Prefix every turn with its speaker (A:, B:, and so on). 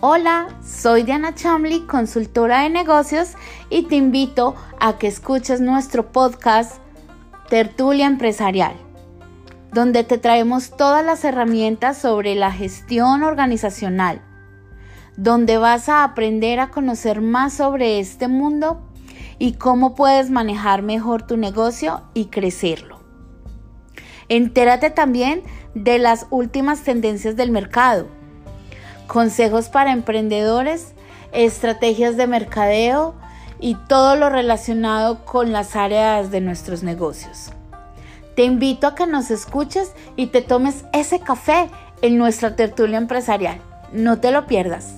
A: Hola, soy Diana Chamley, consultora de negocios, y te invito a que escuches nuestro podcast Tertulia Empresarial, donde te traemos todas las herramientas sobre la gestión organizacional, donde vas a aprender a conocer más sobre este mundo y cómo puedes manejar mejor tu negocio y crecerlo. Entérate también de las últimas tendencias del mercado consejos para emprendedores, estrategias de mercadeo y todo lo relacionado con las áreas de nuestros negocios. Te invito a que nos escuches y te tomes ese café en nuestra tertulia empresarial. No te lo pierdas.